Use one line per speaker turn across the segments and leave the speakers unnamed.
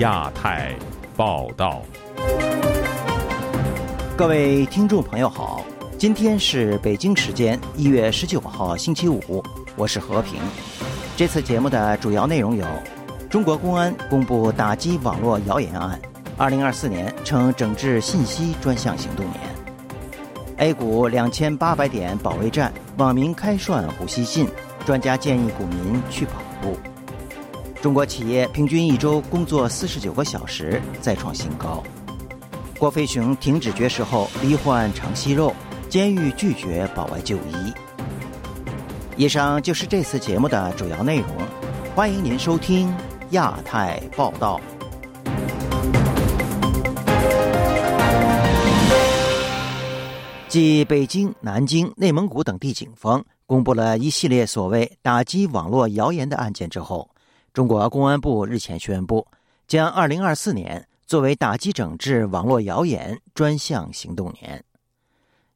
亚太报道，
各位听众朋友好，今天是北京时间一月十九号星期五，我是和平。这次节目的主要内容有：中国公安公布打击网络谣言案，二零二四年称整治信息专项行动年。A 股两千八百点保卫战，网民开涮胡锡进，专家建议股民去跑步。中国企业平均一周工作四十九个小时，再创新高。郭飞雄停止绝食后罹患肠息肉，监狱拒绝保外就医。以上就是这次节目的主要内容，欢迎您收听亚太报道。继北京、南京、内蒙古等地警方公布了一系列所谓打击网络谣言的案件之后。中国公安部日前宣布，将2024年作为打击整治网络谣言专项行动年。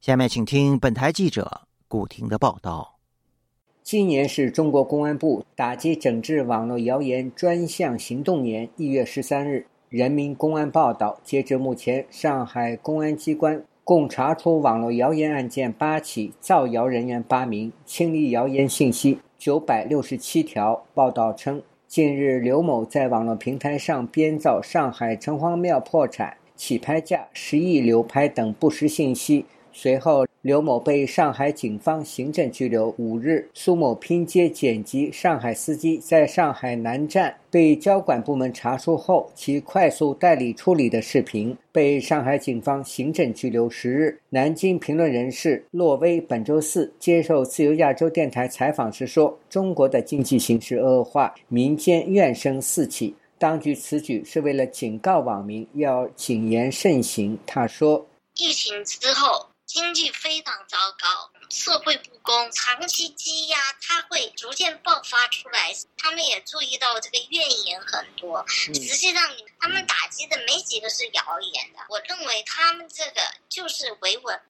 下面请听本台记者顾婷的报道。
今年是中国公安部打击整治网络谣言专项行动年。一月十三日，《人民公安报》道，截至目前，上海公安机关共查处网络谣言案件八起，造谣人员八名，清理谣言信息九百六十七条。报道称。近日，刘某在网络平台上编造上海城隍庙破产、起拍价十亿流拍等不实信息。随后，刘某被上海警方行政拘留五日。苏某拼接剪辑上海司机在上海南站被交管部门查处后，其快速代理处理的视频被上海警方行政拘留十日。南京评论人士洛威本周四接受自由亚洲电台采访时说：“中国的经济形势恶化，民间怨声四起，当局此举是为了警告网民要谨言慎行。”他说：“
疫情之后。”经济非常糟糕，社会不公，长期积压，它会逐渐爆发出来。他们也注意到这个怨言很多，实际上他们打击的没几个是谣言的。我认为他们这个就是维稳。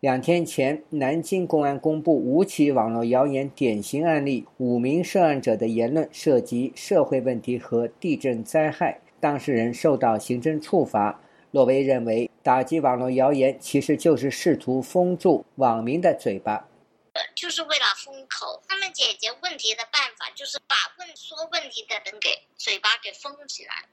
两天前，南京公安公布五起网络谣言典型案例，五名涉案者的言论涉及社会问题和地震灾害，当事人受到行政处罚。洛维认为，打击网络谣言其实就是试图封住网民的嘴巴，
就是为了封口。他们解决问题的办法就是把问说问题的人给嘴巴给封起来。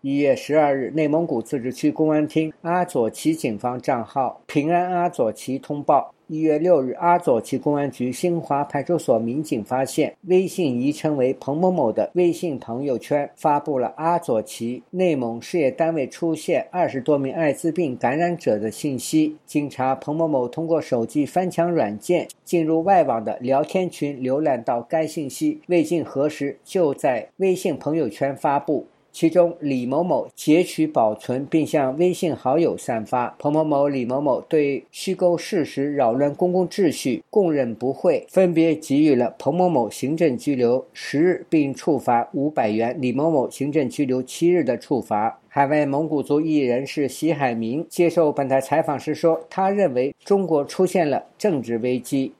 一月十二日，内蒙古自治区公安厅阿左旗警方账号“平安阿左旗”通报。一月六日，阿左旗公安局新华派出所民警发现，微信昵称为彭某某的微信朋友圈发布了阿左旗内蒙事业单位出现二十多名艾滋病感染者的信息。经查，彭某某通过手机翻墙软件进入外网的聊天群，浏览到该信息，未经核实就在微信朋友圈发布。其中，李某某截取保存并向微信好友散发。彭某某、李某某对虚构事实、扰乱公共秩序供认不讳，分别给予了彭某某行政拘留十日，并处罚五百元；李某某行政拘留七日的处罚。海外蒙古族艺人是席海明接受本台采访时说：“他认为中国出现了政治危机，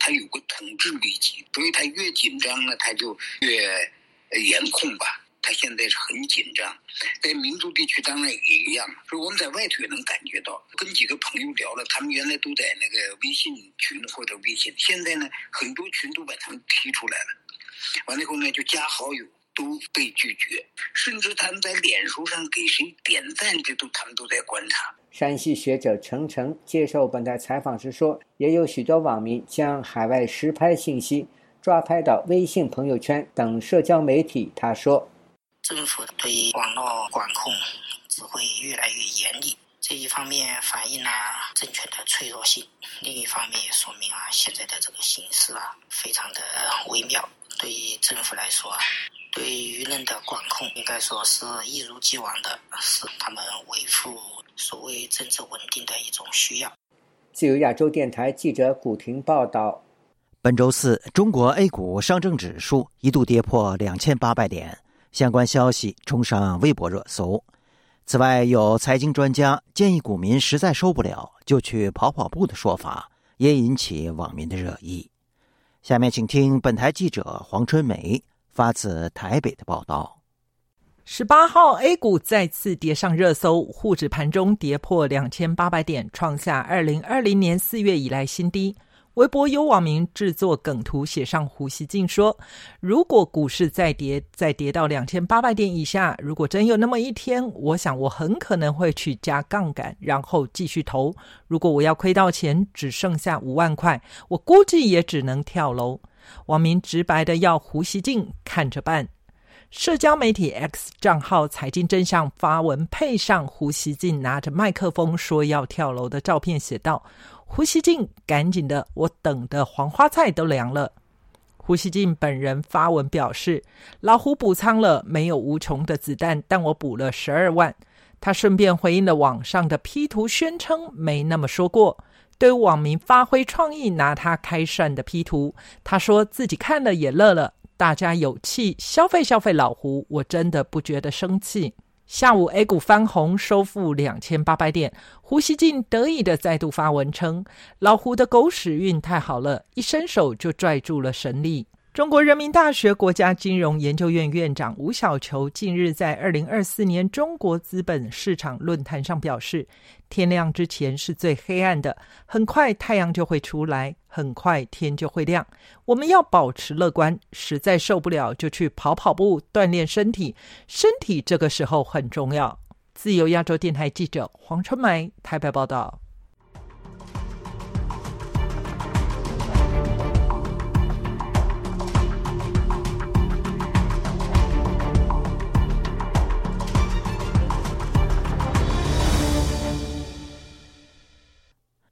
他有个统治危机，所以他越紧张呢，他就越严控吧。”他现在是很紧张，在民族地区当然也一样，所以我们在外头也能感觉到。跟几个朋友聊了，他们原来都在那个微信群或者微信，现在呢很多群都把他们踢出来了，完了以后呢就加好友都被拒绝，甚至他们在脸书上给谁点赞，这都他们都在观察。
山西学者程程接受本台采访时说，也有许多网民将海外实拍信息抓拍到微信朋友圈等社交媒体。他说。
政府对网络管控只会越来越严厉，这一方面反映了政权的脆弱性，另一方面也说明啊现在的这个形势啊非常的微妙。对于政府来说啊，对舆论的管控应该说是一如既往的，是他们维护所谓政治稳定的一种需要。
自由亚洲电台记者古婷报道：
本周四，中国 A 股上证指数一度跌破两千八百点。相关消息冲上微博热搜。此外，有财经专家建议股民实在受不了就去跑跑步的说法，也引起网民的热议。下面请听本台记者黄春梅发自台北的报道。
十八号，A 股再次跌上热搜，沪指盘中跌破两千八百点，创下二零二零年四月以来新低。微博有网民制作梗图，写上胡锡进说：“如果股市再跌，再跌到两千八百点以下，如果真有那么一天，我想我很可能会去加杠杆，然后继续投。如果我要亏到钱只剩下五万块，我估计也只能跳楼。”网民直白的要胡锡进看着办。社交媒体 X 账号“财经真相”发文，配上胡锡进拿着麦克风说要跳楼的照片，写道：“胡锡进，赶紧的，我等的黄花菜都凉了。”胡锡进本人发文表示：“老胡补仓了，没有无穷的子弹，但我补了十二万。”他顺便回应了网上的 P 图，宣称没那么说过。对网民发挥创意拿他开涮的 P 图，他说自己看了也乐了。大家有气消费消费老胡，我真的不觉得生气。下午 A 股翻红，收复两千八百点。胡锡进得意的再度发文称：“老胡的狗屎运太好了，一伸手就拽住了神力。”中国人民大学国家金融研究院院长吴晓球近日在二零二四年中国资本市场论坛上表示：“天亮之前是最黑暗的，很快太阳就会出来，很快天就会亮。我们要保持乐观，实在受不了就去跑跑步，锻炼身体，身体这个时候很重要。”自由亚洲电台记者黄春梅台北报道。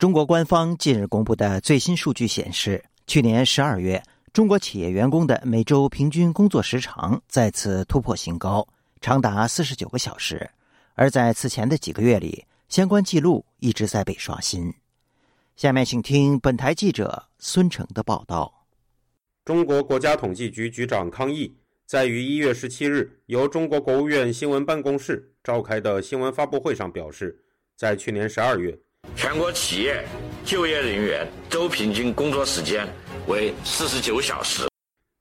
中国官方近日公布的最新数据显示，去年十二月，中国企业员工的每周平均工作时长再次突破新高，长达四十九个小时。而在此前的几个月里，相关记录一直在被刷新。下面请听本台记者孙成的报道。
中国国家统计局局长康毅在于一月十七日由中国国务院新闻办公室召开的新闻发布会上表示，在去年十二月。
全国企业就业人员周平均工作时间为四十九小时。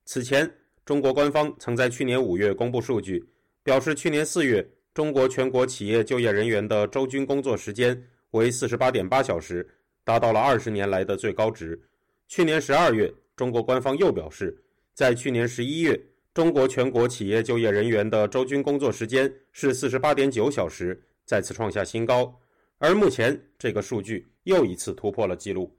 此前，中国官方曾在去年五月公布数据，表示去年四月中国全国企业就业人员的周均工作时间为四十八点八小时，达到了二十年来的最高值。去年十二月，中国官方又表示，在去年十一月，中国全国企业就业人员的周均工作时间是四十八点九小时，再次创下新高。而目前，这个数据又一次突破了记录。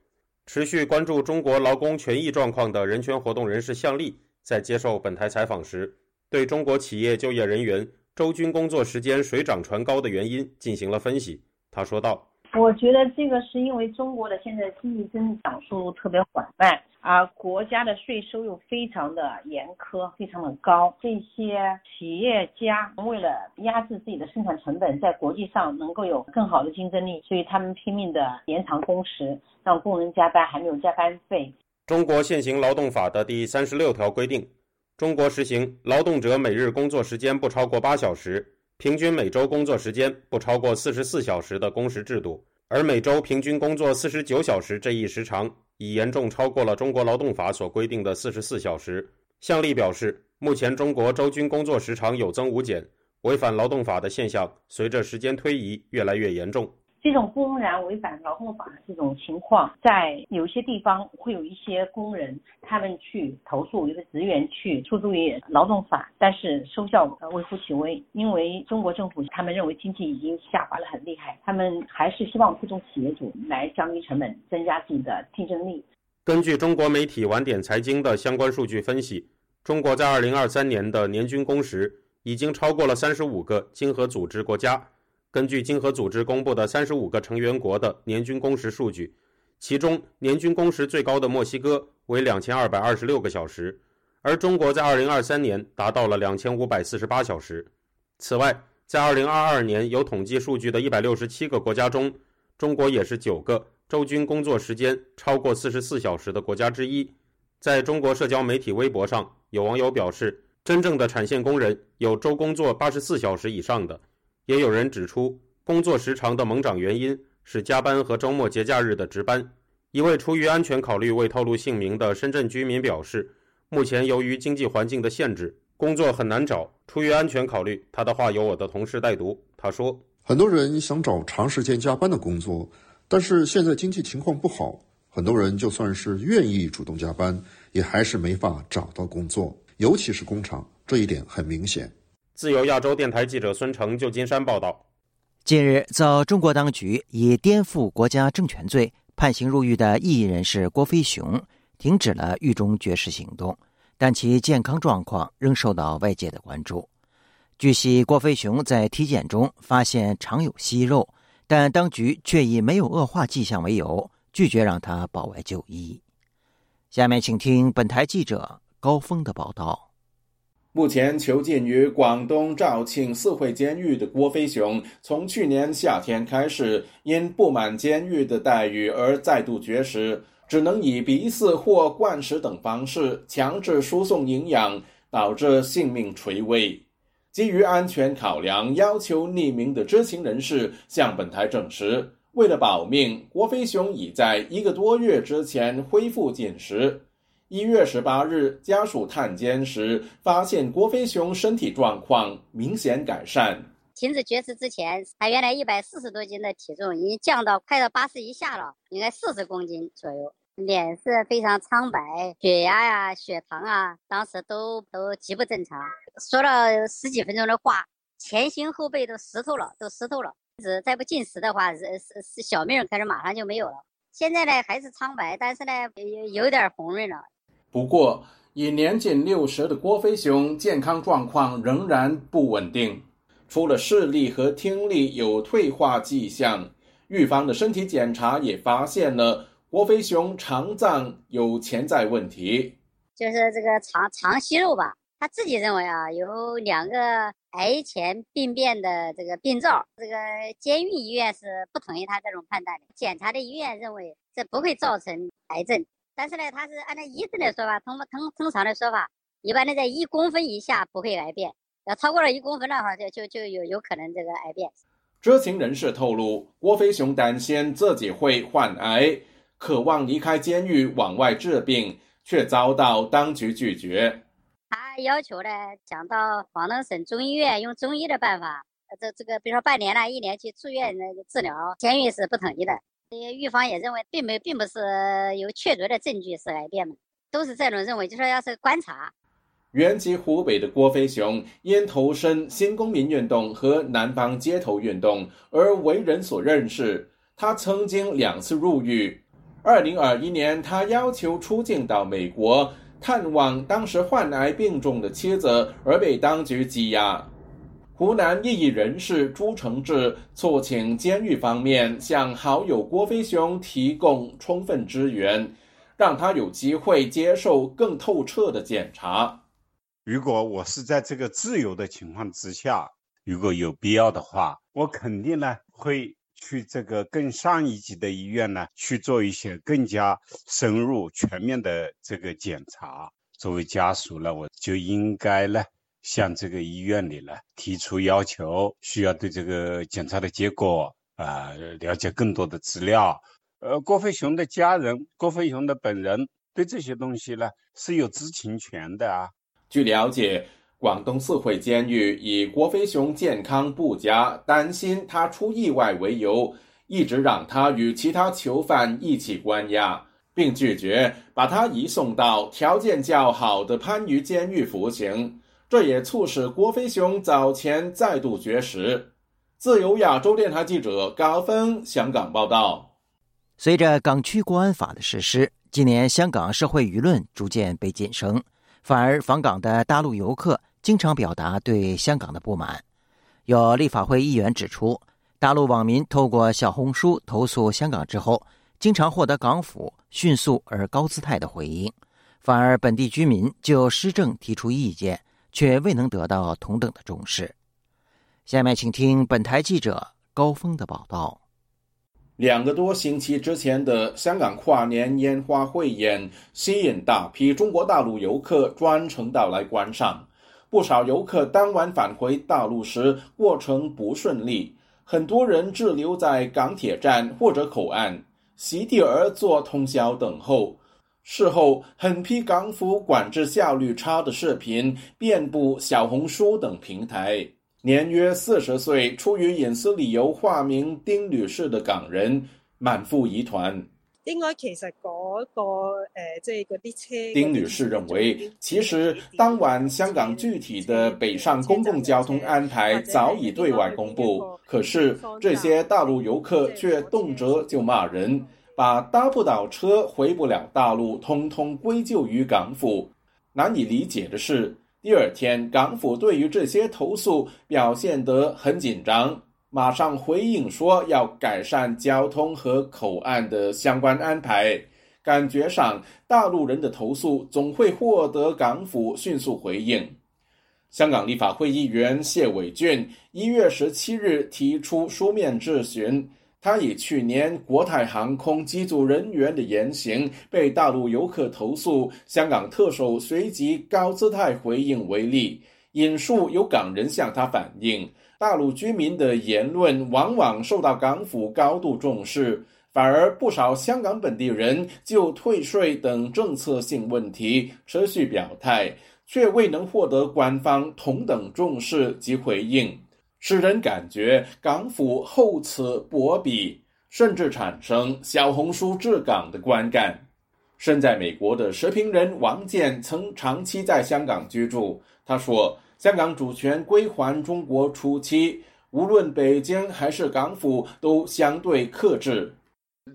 持续关注中国劳工权益状况的人权活动人士向丽在接受本台采访时，对中国企业就业人员周均工作时间水涨船高的原因进行了分析。他说道。
我觉得这个是因为中国的现在经济增长速度特别缓慢，而国家的税收又非常的严苛，非常的高。这些企业家为了压制自己的生产成本，在国际上能够有更好的竞争力，所以他们拼命的延长工时，让工人加班还没有加班费。
中国现行劳动法的第三十六条规定，中国实行劳动者每日工作时间不超过八小时。平均每周工作时间不超过四十四小时的工时制度，而每周平均工作四十九小时这一时长已严重超过了中国劳动法所规定的四十四小时。向丽表示，目前中国周均工作时长有增无减，违反劳动法的现象随着时间推移越来越严重。
这种公然违反劳动法的这种情况，在有些地方会有一些工人，他们去投诉，有的职员去诉诸于劳动法，但是收效微乎其微。因为中国政府他们认为经济已经下滑的很厉害，他们还是希望推动企业主来降低成本，增加自己的竞争力。
根据中国媒体晚点财经的相关数据分析，中国在二零二三年的年均工时已经超过了三十五个经合组织国家。根据经合组织公布的三十五个成员国的年均工时数据，其中年均工时最高的墨西哥为两千二百二十六个小时，而中国在二零二三年达到了两千五百四十八小时。此外，在二零二二年有统计数据的一百六十七个国家中，中国也是九个周均工作时间超过四十四小时的国家之一。在中国社交媒体微博上，有网友表示，真正的产线工人有周工作八十四小时以上的。也有人指出，工作时长的猛涨原因是加班和周末节假日的值班。一位出于安全考虑未透露姓名的深圳居民表示，目前由于经济环境的限制，工作很难找。出于安全考虑，他的话由我的同事代读。他说：“
很多人想找长时间加班的工作，但是现在经济情况不好，很多人就算是愿意主动加班，也还是没法找到工作，尤其是工厂，这一点很明显。”
自由亚洲电台记者孙成，旧金山报道。
近日，遭中国当局以颠覆国家政权罪判刑入狱的异议人士郭飞雄停止了狱中绝食行动。但其健康状况仍受到外界的关注。据悉，郭飞雄在体检中发现常有息肉，但当局却以没有恶化迹象为由，拒绝让他保外就医。下面请听本台记者高峰的报道。
目前囚禁于广东肇庆四会监狱的郭飞雄，从去年夏天开始，因不满监狱的待遇而再度绝食。只能以鼻饲或灌食等方式强制输送营养，导致性命垂危。基于安全考量，要求匿名的知情人士向本台证实，为了保命，郭飞雄已在一个多月之前恢复进食。一月十八日，家属探监时发现郭飞雄身体状况明显改善。
停止绝食之前，他原来一百四十多斤的体重已经降到快到八十以下了，应该四十公斤左右。脸色非常苍白，血压呀、血糖啊，当时都都极不正常。说了十几分钟的话，前心后背都湿透了，都湿透了。是再不进食的话，是是是小命可能马上就没有了。现在呢还是苍白，但是呢有有点红润了。
不过，已年近六十的郭飞雄健康状况仍然不稳定，除了视力和听力有退化迹象，预防的身体检查也发现了。郭飞雄肠脏有潜在问题，
就是这个肠肠息肉吧。他自己认为啊，有两个癌前病变的这个病灶。这个监狱医院是不同意他这种判断的。检查的医院认为这不会造成癌症，但是呢，他是按照医生的说法，通通通常的说法，一般的在一公分以下不会癌变，要超过了一公分的话，就就就有有可能这个癌变。
知情人士透露，郭飞雄担心自己会患癌。渴望离开监狱往外治病，却遭到当局拒绝。
他要求呢，想到广东省中医院用中医的办法，这这个比如说半年了、一年去住院那个治疗，监狱是不同意的。这些预防也认为，并没并不是有确凿的证据是癌变的，都是这种认为，就说要是观察。
原籍湖北的郭飞雄，因投身新公民运动和南方街头运动而为人所认识。他曾经两次入狱。二零二一年，他要求出境到美国探望当时患癌病重的妻子，而被当局羁押。湖南异议人士朱承志促请监狱方面向好友郭飞雄提供充分支援，让他有机会接受更透彻的检查。
如果我是在这个自由的情况之下，如果有必要的话，我肯定呢会。去这个更上一级的医院呢，去做一些更加深入、全面的这个检查。作为家属呢，我就应该呢向这个医院里呢提出要求，需要对这个检查的结果啊了解更多的资料。呃，郭飞雄的家人、郭飞雄的本人对这些东西呢是有知情权的啊。
据了解。广东四会监狱以郭飞雄健康不佳，担心他出意外为由，一直让他与其他囚犯一起关押，并拒绝把他移送到条件较好的番禺监狱服刑。这也促使郭飞雄早前再度绝食。自由亚洲电台记者高峰香港报道。
随着港区国安法的实施，今年香港社会舆论逐渐被晋升。反而访港的大陆游客经常表达对香港的不满。有立法会议员指出，大陆网民透过小红书投诉香港之后，经常获得港府迅速而高姿态的回应，反而本地居民就施政提出意见，却未能得到同等的重视。下面请听本台记者高峰的报道。
两个多星期之前的香港跨年烟花汇演，吸引大批中国大陆游客专程到来观赏。不少游客当晚返回大陆时，过程不顺利，很多人滞留在港铁站或者口岸，席地而坐通宵等候。事后，狠批港府管制效率差的视频遍布小红书等平台。年约四十岁、出于隐私理由化名丁女士的港人满腹疑团。
應該其實嗰個誒，即係嗰啲車。
丁女士认为，其实当晚香港具体的北上公共交通安排早已对外公布，可是这些大陆游客却动辄就骂人。把搭不到车、回不了大陆，通通归咎于港府。难以理解的是，第二天港府对于这些投诉表现得很紧张，马上回应说要改善交通和口岸的相关安排。感觉上，大陆人的投诉总会获得港府迅速回应。香港立法会议员谢伟俊一月十七日提出书面质询。他以去年国泰航空机组人员的言行被大陆游客投诉，香港特首随即高姿态回应为例，引述有港人向他反映，大陆居民的言论往往受到港府高度重视，反而不少香港本地人就退税等政策性问题持续表态，却未能获得官方同等重视及回应。使人感觉港府厚此薄彼，甚至产生小红书治港的观感。身在美国的時評人王健曾长期在香港居住。他说，香港主权归还中国初期，无论北京还是港府都相对克制。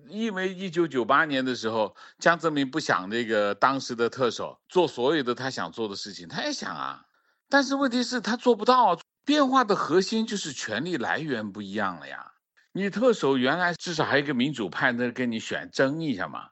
因为一九九八年的时候，江泽民不想那个当时的特首做所有的他想做的事情，他也想啊，但是问题是他做不到。變化的核心就是权力来源不一样了呀。你特首原来至少还有一个民主派那跟你选争一下嘛，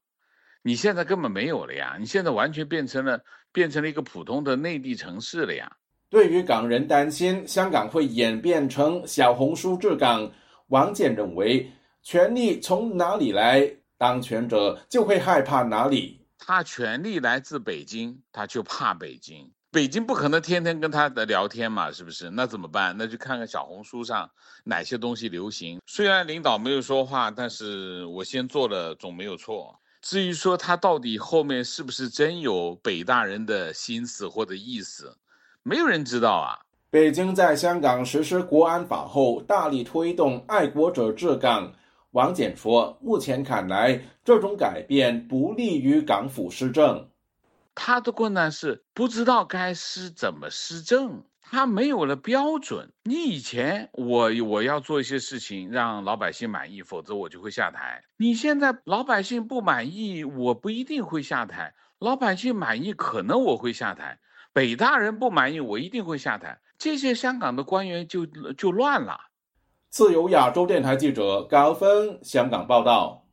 你现在根本没有了呀。你现在完全变成了变成了一个普通的内地城市了呀。
对于港人担心香港会演变成小红书治港，王健认为，权力从哪里来，当权者就会害怕哪里。
他权力来自北京，他就怕北京。北京不可能天天跟他的聊天嘛，是不是？那怎么办？那就看看小红书上哪些东西流行。虽然领导没有说话，但是我先做了总没有错。至于说他到底后面是不是真有北大人的心思或者意思，没有人知道啊。
北京在香港实施国安法后，大力推动爱国者治港。王健說，目前看来，这种改变不利于港府施政。
他的困难是不知道该施怎么施政，他没有了标准。你以前我我要做一些事情让老百姓满意，否则我就会下台。你现在老百姓不满意，我不一定会下台；老百姓满意，可能我会下台。北大人不满意，我一定会下台。这些香港的官员就就乱了。
自由亚洲电台记者高峰香港报道。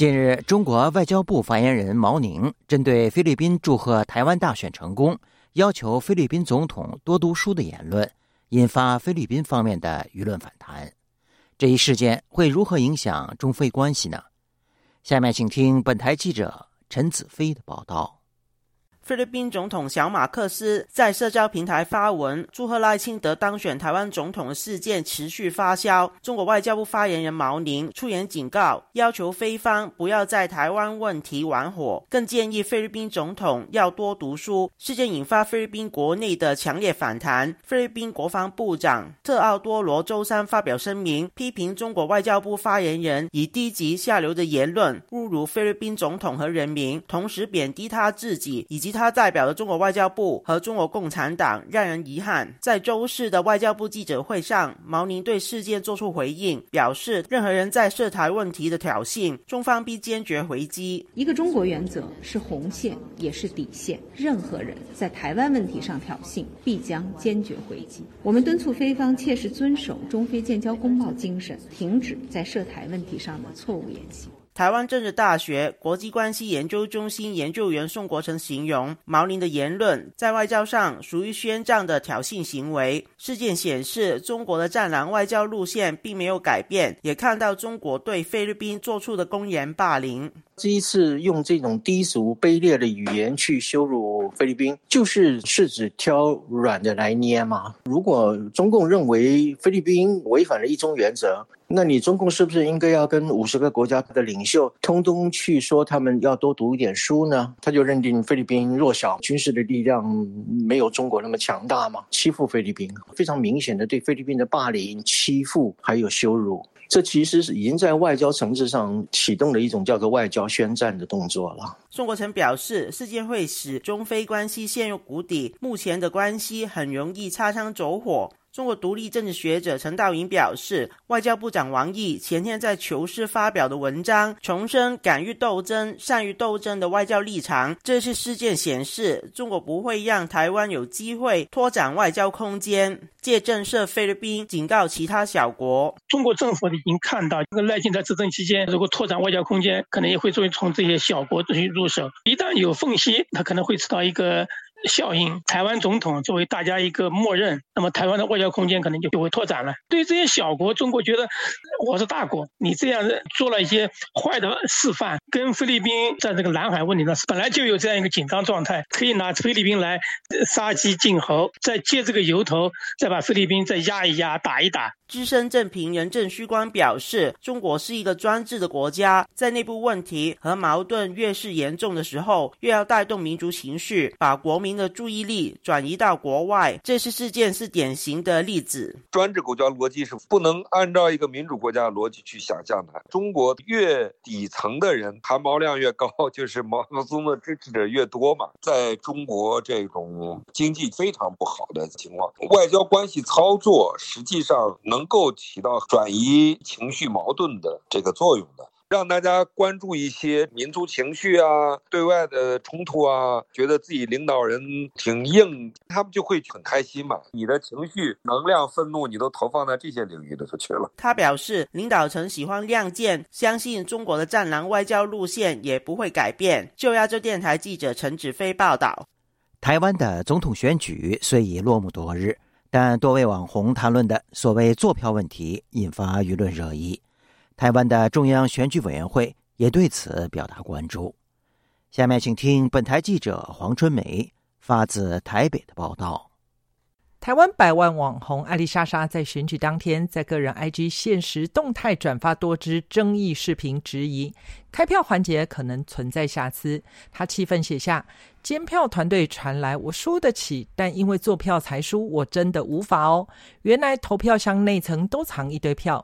近日，中国外交部发言人毛宁针对菲律宾祝贺台湾大选成功，要求菲律宾总统多读书的言论，引发菲律宾方面的舆论反弹。这一事件会如何影响中菲关系呢？下面请听本台记者陈子飞的报道。
菲律宾总统小马克思在社交平台发文祝贺赖清德当选台灣總統事件持续发酵。中国外交部发言人毛宁出言警告，要求菲方不要在台湾问题玩火，更建议菲律宾总统要多读书。事件引发菲律宾国内的强烈反弹。菲律宾国防部长特奥多罗周三发表声明，批评中国外交部发言人以低级下流的言论侮辱菲律宾总统和人民，同时贬低他自己以及他。他代表的中国外交部和中国共产党，让人遗憾。在周四的外交部记者会上，毛宁对事件作出回应，表示任何人在涉台问题的挑衅，中方必坚决回击。
一个中国原则是红线，也是底线。任何人在台湾问题上挑衅，必将坚决回击。我们敦促菲方切实遵守中菲建交公报精神，停止在涉台问题上的错误言行。
台湾政治大学国际关系研究中心研究员宋国成形容毛宁的言论在外交上属于宣战的挑衅行为。事件显示，中国的战狼外交路线并没有改变，也看到中国对菲律宾做出的公然霸凌。
这一次用这种低俗卑劣的语言去羞辱菲律宾，就是是指挑软的来捏吗？如果中共认为菲律宾违反了一中原则，那你中共是不是应该要跟五十个国家的领袖通通去说他们要多读一点书呢？他就认定菲律宾弱小，军事的力量没有中国那么强大嘛？欺负菲律宾，非常明显的对菲律宾的霸凌、欺负还有羞辱。这其实是已经在外交层次上启动了一种叫做外交宣战的动作了。
宋国成表示，事件会使中非关系陷入谷底，目前的关系很容易擦枪走火。中国独立政治学者陈道颖表示，外交部长王毅前天在《求是》发表的文章，重申敢于斗争、善于斗争的外交立场。这次事件显示，中国不会让台湾有机会拓展外交空间，借震慑菲律宾，警告其他小国。
中国政府已经看到，这个赖清德执政期间，如果拓展外交空间，可能也会作为从这些小国去入手。一旦有缝隙，它可能会吃到一个。效应，台湾总统作为大家一个默认，那么台湾的外交空间可能就就会拓展了。对于这些小国，中国觉得我是大国，你这样做了一些坏的示范，跟菲律宾在这个南海问题上本来就有这样一个紧张状态，可以拿菲律宾来杀鸡儆猴，再借这个由头再把菲律宾再压一压、打一打。
资深政评人郑旭光表示，中国是一个专制的国家，在内部问题和矛盾越是严重的时候，越要带动民族情绪，把国民的注意力转移到国外。这次事件是典型的例子。
专制国家逻辑是不能按照一个民主国家的逻辑去想象的。中国越底层的人含毛量越高，就是毛泽东的支持者越多嘛。在中国这种经济非常不好的情况，外交关系操作实际上。能够起到转移情绪矛盾的这个作用的，让大家关注一些民族情绪啊、对外的冲突啊，觉得自己领导人挺硬，他们就会很开心嘛。你的情绪、能量、愤怒，你都投放在这些领域里头去了。
他表示，领导层喜欢亮剑，相信中国的战狼外交路线也不会改变。就亚洲电台记者陈子飞报道，
台湾的总统选举虽已落幕多日。但多位网红谈论的所谓坐票问题引发舆论热议，台湾的中央选举委员会也对此表达关注。下面请听本台记者黄春梅发自台北的报道。
台湾百万网红艾丽莎莎在选举当天，在个人 IG 现实动态转发多支争议视频，质疑开票环节可能存在瑕疵。她气愤写下：“监票团队传来我输得起，但因为做票才输，我真的无法哦。原来投票箱内层都藏一堆票。”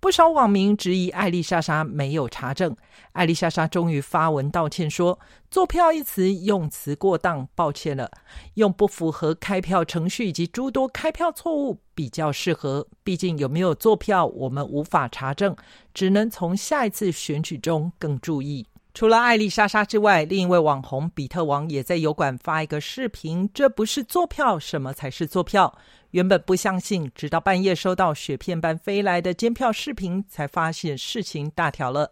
不少网民质疑艾丽莎莎没有查证，艾丽莎莎终于发文道歉说：“做票一词用词过当，抱歉了，用不符合开票程序以及诸多开票错误比较适合。毕竟有没有做票，我们无法查证，只能从下一次选举中更注意。”除了艾丽莎莎之外，另一位网红比特王也在油管发一个视频：“这不是坐票，什么才是坐票？”原本不相信，直到半夜收到雪片般飞来的监票视频，才发现事情大条了。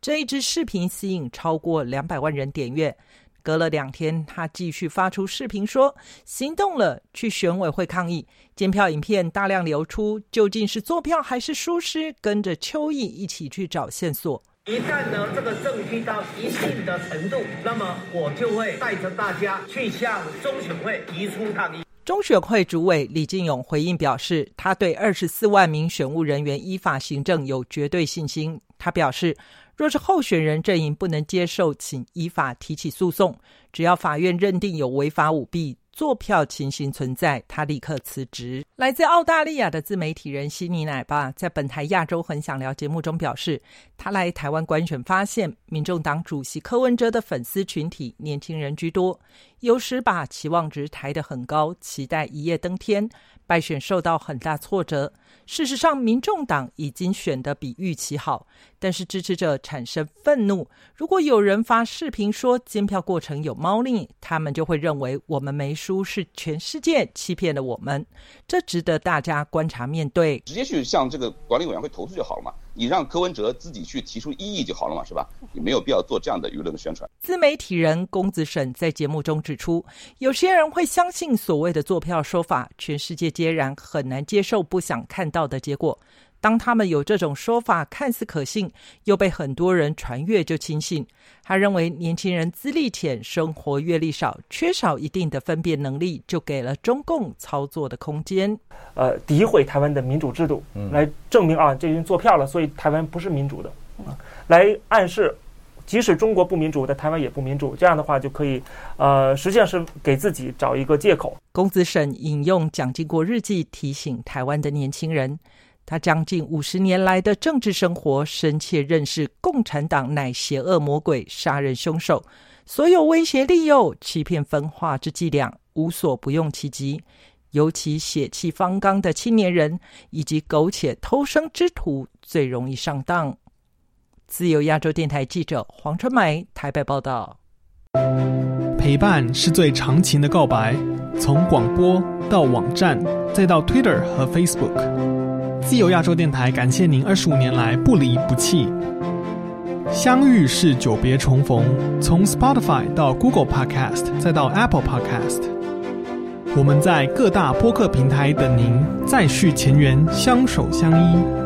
这一支视频吸引超过两百万人点阅。隔了两天，他继续发出视频说：“行动了，去选委会抗议。”监票影片大量流出，究竟是坐票还是疏失？跟着邱毅一起去找线索。
一旦呢这个证据到一定的程度，那么我就会带着大家去向中选会提出抗议。
中选会主委李进勇回应表示，他对二十四万名选务人员依法行政有绝对信心。他表示，若是候选人阵营不能接受，请依法提起诉讼。只要法院认定有违法舞弊。坐票情形存在，他立刻辞职。来自澳大利亚的自媒体人悉尼奶爸在本台亚洲很想聊节目中表示，他来台湾观选，发现民众党主席柯文哲的粉丝群体年轻人居多，有时把期望值抬得很高，期待一夜登天。败选受到很大挫折。事实上，民众党已经选得比预期好，但是支持者产生愤怒。如果有人发视频说监票过程有猫腻，他们就会认为我们没输，是全世界欺骗了我们。这值得大家观察面对。
直接去向这个管理委员会投诉就好了嘛。
你让柯文哲自己去提出异议就好了嘛，是吧？你没有必要做这样的舆论宣传。
自媒体人龚子沈在节目中指出，有些人会相信所谓的坐票说法，全世界皆然，很难接受不想看到的结果。当他们有这种说法看似可信，又被很多人传阅就轻信。他认为年轻人资历浅、生活阅历少、缺少一定的分辨能力，就给了中共操作的空间。
呃，诋毁台湾的民主制度，来证明啊，这人做票了，所以台湾不是民主的，啊，来暗示，即使中国不民主，但台湾也不民主。这样的话就可以，呃，实际上是给自己找一个借口。
公子沈引用蒋经国日记提醒台湾的年轻人。他将近五十年来的政治生活，深切认识共产党乃邪恶魔鬼、杀人凶手，所有威胁、利诱、欺骗、分化之伎俩，无所不用其极。尤其血气方刚的青年人以及苟且偷生之徒，最容易上当。自由亚洲电台记者黄春梅台北报道。
陪伴是最长情的告白，从广播到网站，再到 Twitter 和 Facebook。自由亚洲电台感谢您二十五年来不离不弃。相遇是久别重逢，从 Spotify 到 Google Podcast 再到 Apple Podcast，我们在各大播客平台等您，再续前缘，相守相依。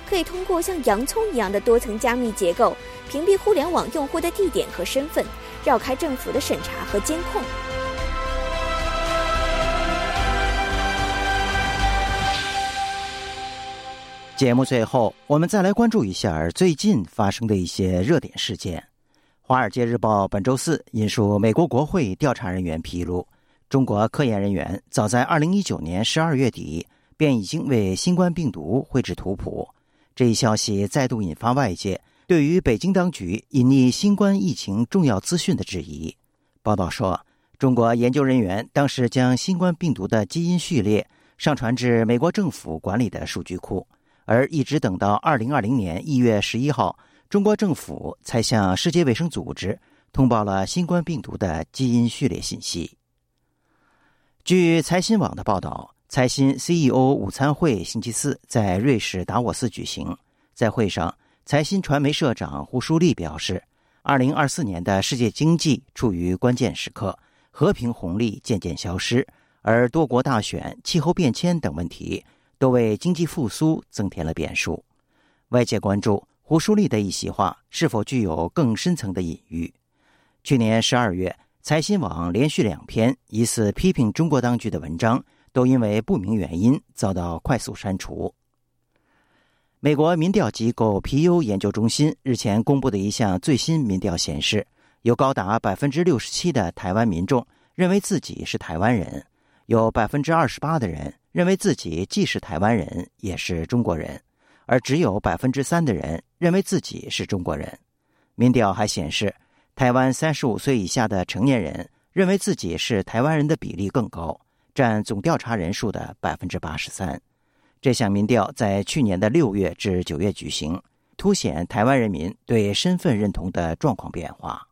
可以通过像洋葱一样的多层加密结构，屏蔽互联网用户的地点和身份，绕开政府的审查和监控。
节目最后，我们再来关注一下最近发生的一些热点事件。《华尔街日报》本周四引述美国国会调查人员披露。中国科研人员早在2019年12月底便已经为新冠病毒绘制图谱，这一消息再度引发外界对于北京当局隐匿新冠疫情重要资讯的质疑。报道说，中国研究人员当时将新冠病毒的基因序列上传至美国政府管理的数据库，而一直等到2020年1月11号，中国政府才向世界卫生组织通报了新冠病毒的基因序列信息。据财新网的报道，财新 CEO 午餐会星期四在瑞士达沃斯举行。在会上，财新传媒社长胡舒立表示，二零二四年的世界经济处于关键时刻，和平红利渐渐消失，而多国大选、气候变迁等问题都为经济复苏增添了变数。外界关注胡舒立的一席话是否具有更深层的隐喻。去年十二月。财新网连续两篇疑似批评中国当局的文章，都因为不明原因遭到快速删除。美国民调机构皮尤研究中心日前公布的一项最新民调显示，有高达百分之六十七的台湾民众认为自己是台湾人，有百分之二十八的人认为自己既是台湾人也是中国人，而只有百分之三的人认为自己是中国人。民调还显示。台湾三十五岁以下的成年人认为自己是台湾人的比例更高，占总调查人数的百分之八十三。这项民调在去年的六月至九月举行，凸显台湾人民对身份认同的状况变化。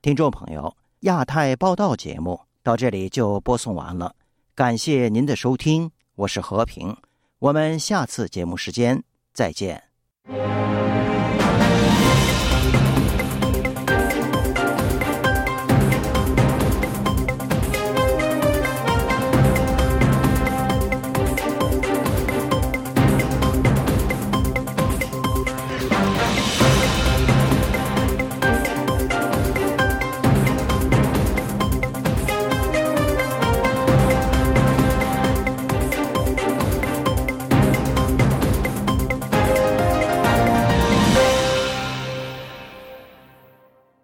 听众朋友，亚太报道节目到这里就播送完了，感谢您的收听，我是和平，我们下次节目时间再见。